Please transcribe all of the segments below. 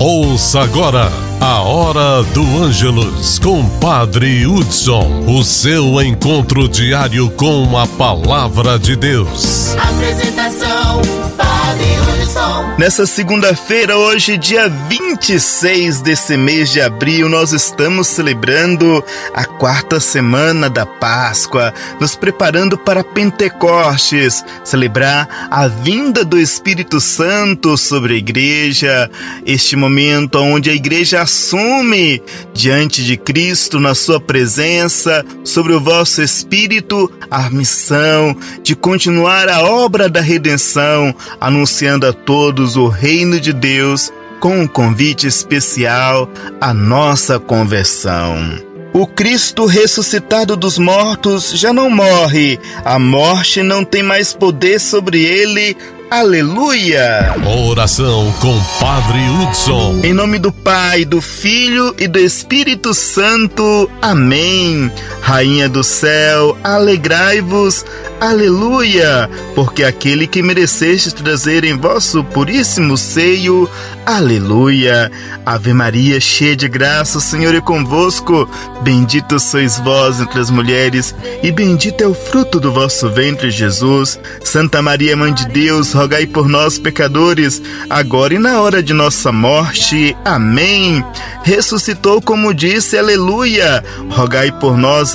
Ouça agora a Hora do Ângelus com Padre Hudson, o seu encontro diário com a Palavra de Deus. Apresentação, Padre Hudson. Nessa segunda-feira, hoje, dia 26 desse mês de abril, nós estamos celebrando a quarta semana da Páscoa, nos preparando para Pentecostes, celebrar a vinda do Espírito Santo sobre a igreja. Este momento onde a igreja assume diante de Cristo, na sua presença, sobre o vosso espírito, a missão de continuar a obra da redenção, anunciando a todos o reino de Deus com um convite especial à nossa conversão. O Cristo ressuscitado dos mortos já não morre, a morte não tem mais poder sobre ele. Aleluia! Oração com Padre Hudson. Em nome do Pai, do Filho e do Espírito Santo. Amém. Rainha do céu, alegrai-vos. Aleluia! Porque aquele que mereceste trazer em vosso puríssimo seio. Aleluia! Ave Maria, cheia de graça, o Senhor é convosco. Bendita sois vós entre as mulheres, e bendito é o fruto do vosso ventre, Jesus. Santa Maria, Mãe de Deus, rogai por nós, pecadores, agora e na hora de nossa morte. Amém. Ressuscitou, como disse, aleluia. Rogai por nós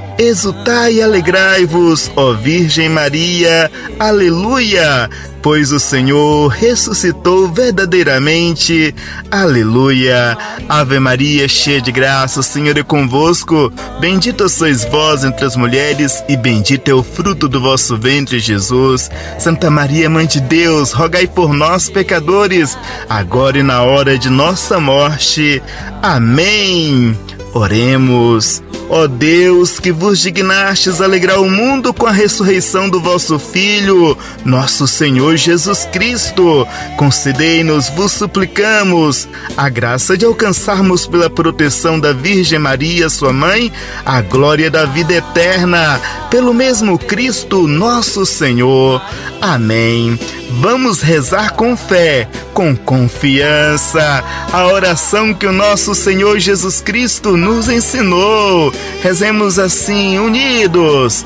Exultai e alegrai-vos, ó Virgem Maria, aleluia! Pois o Senhor ressuscitou verdadeiramente, aleluia! Ave Maria, cheia de graça, o Senhor é convosco, bendita sois vós entre as mulheres, e bendito é o fruto do vosso ventre, Jesus. Santa Maria, Mãe de Deus, rogai por nós, pecadores, agora e na hora de nossa morte. Amém! Oremos. Ó Deus, que vos dignastes alegrar o mundo com a ressurreição do vosso Filho, nosso Senhor Jesus Cristo, concedei-nos, vos suplicamos, a graça de alcançarmos pela proteção da Virgem Maria, sua mãe, a glória da vida eterna, pelo mesmo Cristo, nosso Senhor. Amém. Vamos rezar com fé, com confiança, a oração que o nosso Senhor Jesus Cristo nos ensinou. Rezemos assim, unidos.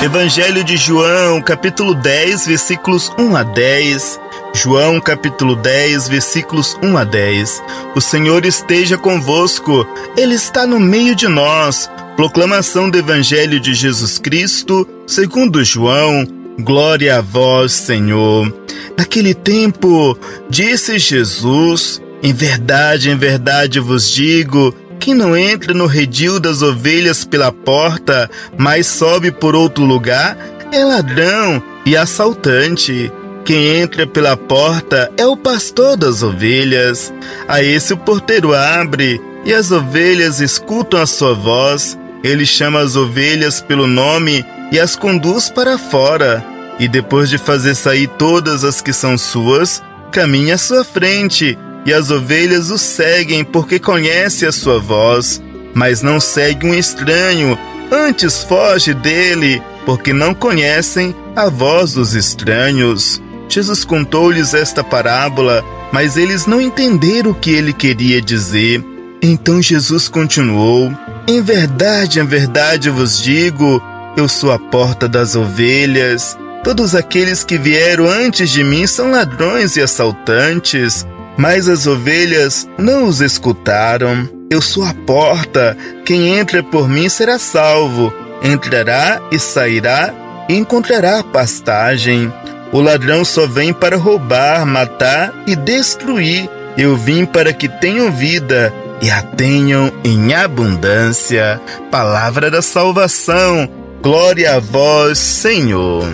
Evangelho de João, capítulo 10, versículos 1 a 10. João, capítulo 10, versículos 1 a 10. O Senhor esteja convosco, Ele está no meio de nós. Proclamação do Evangelho de Jesus Cristo, segundo João. Glória a vós, Senhor. Naquele tempo, disse Jesus: Em verdade, em verdade vos digo quem não entra no redil das ovelhas pela porta, mas sobe por outro lugar, é ladrão e assaltante. Quem entra pela porta é o pastor das ovelhas. A esse o porteiro abre, e as ovelhas escutam a sua voz. Ele chama as ovelhas pelo nome e as conduz para fora. E depois de fazer sair todas as que são suas, caminha à sua frente e as ovelhas o seguem porque conhece a sua voz, mas não segue um estranho, antes foge dele, porque não conhecem a voz dos estranhos. Jesus contou-lhes esta parábola, mas eles não entenderam o que ele queria dizer. Então Jesus continuou: Em verdade, em verdade vos digo, eu sou a porta das ovelhas. Todos aqueles que vieram antes de mim são ladrões e assaltantes mas as ovelhas não os escutaram. Eu sou a porta, quem entra por mim será salvo. Entrará e sairá e encontrará pastagem. O ladrão só vem para roubar, matar e destruir. Eu vim para que tenham vida e a tenham em abundância. Palavra da salvação. Glória a vós, Senhor.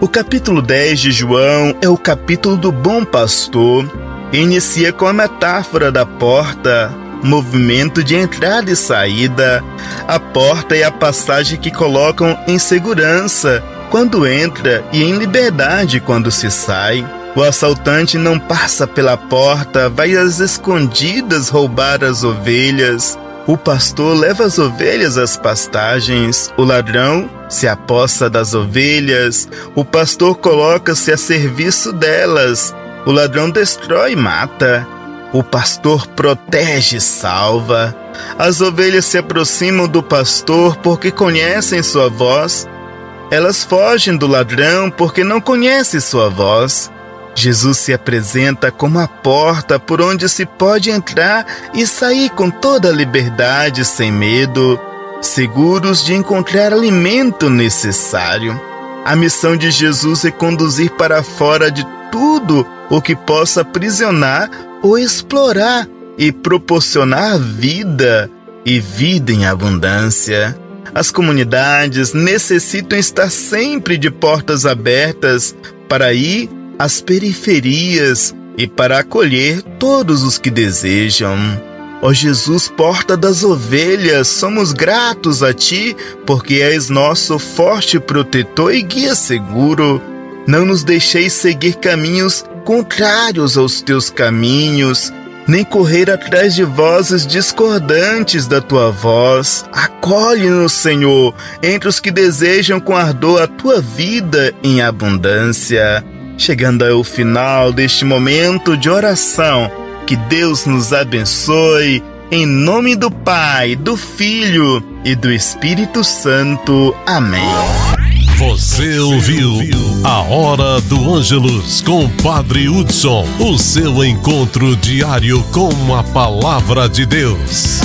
O capítulo 10 de João é o capítulo do bom pastor. Inicia com a metáfora da porta, movimento de entrada e saída. A porta é a passagem que colocam em segurança quando entra e em liberdade quando se sai. O assaltante não passa pela porta, vai às escondidas roubar as ovelhas. O pastor leva as ovelhas às pastagens, o ladrão se apossa das ovelhas, o pastor coloca-se a serviço delas, o ladrão destrói e mata. O pastor protege e salva. As ovelhas se aproximam do pastor porque conhecem sua voz. Elas fogem do ladrão porque não conhecem sua voz. Jesus se apresenta como a porta por onde se pode entrar e sair com toda a liberdade, sem medo, seguros de encontrar alimento necessário. A missão de Jesus é conduzir para fora de tudo o que possa aprisionar ou explorar e proporcionar vida e vida em abundância. As comunidades necessitam estar sempre de portas abertas para ir às periferias e para acolher todos os que desejam. Ó oh Jesus, porta das ovelhas, somos gratos a Ti, porque és nosso forte protetor e guia seguro. Não nos deixeis seguir caminhos contrários aos Teus caminhos, nem correr atrás de vozes discordantes da Tua voz. Acolhe-nos, Senhor, entre os que desejam com ardor a Tua vida em abundância. Chegando ao final deste momento de oração, que Deus nos abençoe. Em nome do Pai, do Filho e do Espírito Santo. Amém. Você ouviu a Hora do Ângelus com Padre Hudson, o seu encontro diário com a palavra de Deus.